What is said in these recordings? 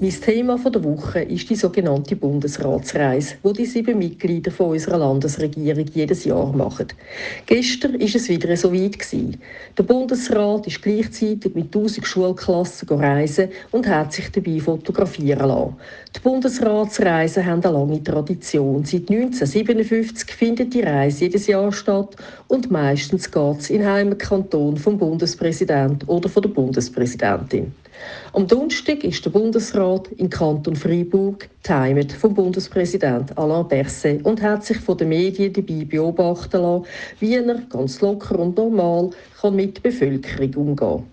Mein Thema der Woche ist die sogenannte Bundesratsreise, wo die sieben Mitglieder von unserer Landesregierung jedes Jahr machen. Gestern ist es wieder so weit gewesen. Der Bundesrat ist gleichzeitig mit 1000 Schulklassen reisen und hat sich dabei fotografieren lassen. Die Bundesratsreisen haben eine lange Tradition. Seit 1957 findet die Reise jedes Jahr statt und meistens geht es in Heimatkanton vom Bundespräsident oder von der Bundespräsidentin. Am Donnerstag ist der Bundesrat im Kanton Freiburg geheimt vom Bundespräsident Alain Berset und hat sich von den Medien dabei beobachten lassen, wie er ganz locker und normal kann mit der Bevölkerung umgehen kann.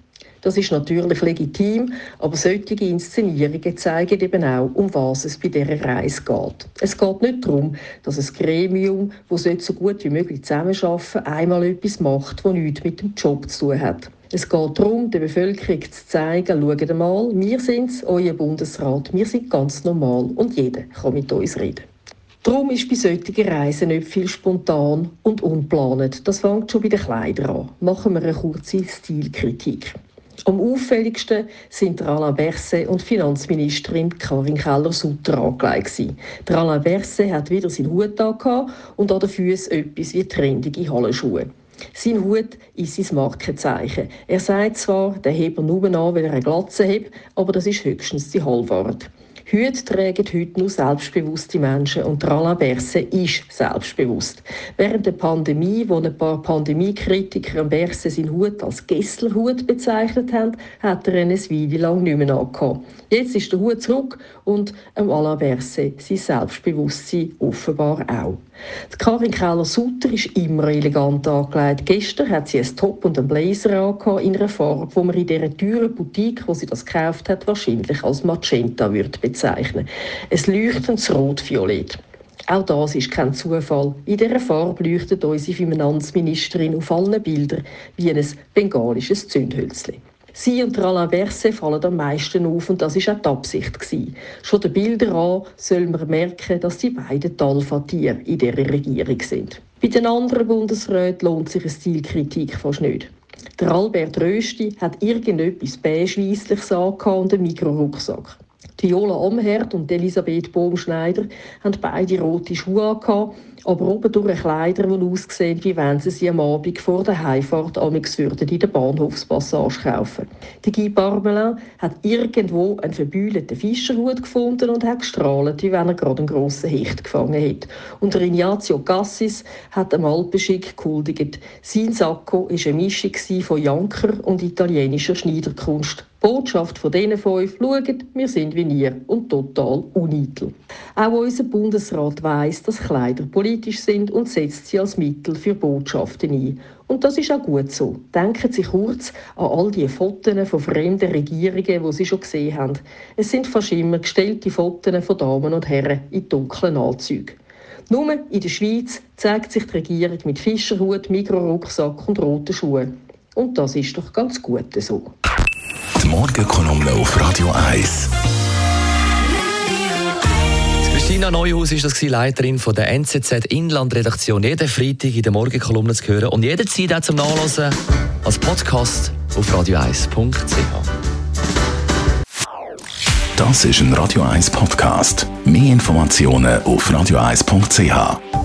Das ist natürlich legitim, aber solche Inszenierungen zeigen eben auch, um was es bei dieser Reise geht. Es geht nicht darum, dass ein Gremium, das so gut wie möglich zusammenarbeiten einmal etwas macht, das nichts mit dem Job zu tun hat. Es geht darum, der Bevölkerung zu zeigen, schaut mal, wir sind euer Bundesrat, wir sind ganz normal und jeder kann mit uns reden. Darum ist bei solchen Reisen nicht viel spontan und unplanend. Das fängt schon bei den Kleidern an. Machen wir eine kurze Stilkritik. Am auffälligsten sind Alain Berset und Finanzministerin Karin Keller-Sutter angelegt. Alain Berset hat wieder seinen Hut an und an den Füßen etwas wie trendige Hallenschuhe. Sein Hut ist sein Markenzeichen. Er sagt zwar, der Heber nur an, weil er eine Glatze hat, aber das ist höchstens die Halbwahrheit. Hüte tragen heute nur selbstbewusste Menschen und Alain Berset ist selbstbewusst. Während der Pandemie, wo ein paar Pandemiekritiker am Berset seinen Hut als Gesslerhut bezeichnet haben, hat er ihn eine Weile lang nicht mehr angehabt. Jetzt ist der Hut zurück und am Alain Berset sein Selbstbewusstsein offenbar auch. Karin Keller-Sutter ist immer elegant angelegt. Gestern hat sie ein Top und einen Blazer angehabt in einer Farbe, die man in dieser teuren Boutique, wo sie das gekauft hat, wahrscheinlich als Magenta würde bezeichnen. Es leuchtendes Rot-Violett. Auch das ist kein Zufall. In dieser Farbe leuchtet unsere Finanzministerin auf allen Bildern wie ein bengalisches Zündhölzchen. Sie und Alain Berset fallen am meisten auf und das ist auch die Absicht gewesen. Schon den Bildern an soll man merken, dass die beiden die Alpha-Tiere in dieser Regierung sind. Bei den anderen Bundesräten lohnt sich eine Stilkritik fast nicht. Der Albert Rösti hat irgendetwas beige-weissliches und einen Mikrorucksack. Viola Amherd und Elisabeth Bohm-Schneider haben beide rote Schuhe angehabt aber oben durch Kleider, die aussehen, wie wenn sie sie am Abend vor der Heimfahrt amix würden in der Bahnhofspassage kaufen. Die Guy Parmelin hat irgendwo einen verbühlten Fischerhut gefunden und hat gestrahlt, wie wenn er gerade einen grossen Hecht gefangen hätte. Und der Ignazio Cassis hat am Alpenschick gehuldigt. Sein Sakko war eine Mischung von Janker und italienischer Schneiderkunst. Botschaft von diesen fünf, schaut, wir sind wie ihr und total uneitel. Auch unser Bundesrat weiss, dass Kleider politisch sind und setzt sie als Mittel für Botschaften ein. Und das ist auch gut so. Denken Sie kurz an all die Fotos von fremden Regierungen, die Sie schon gesehen haben. Es sind fast immer gestellte Fotos von Damen und Herren in dunklen Anzügen. Nur in der Schweiz zeigt sich die Regierung mit Fischerhut, Mikrorucksack und roten Schuhen. Und das ist doch ganz gut so. Morgenkolumne auf Radio 1. Christina Neuhaus ist das Leiterin von der NZZ Inlandredaktion. Jeden Freitag in der Morgenkolumne zu hören und jederzeit auch zum Nachlesen als Podcast auf radio1.ch. Das ist ein Radio 1 Podcast. Mehr Informationen auf radio1.ch.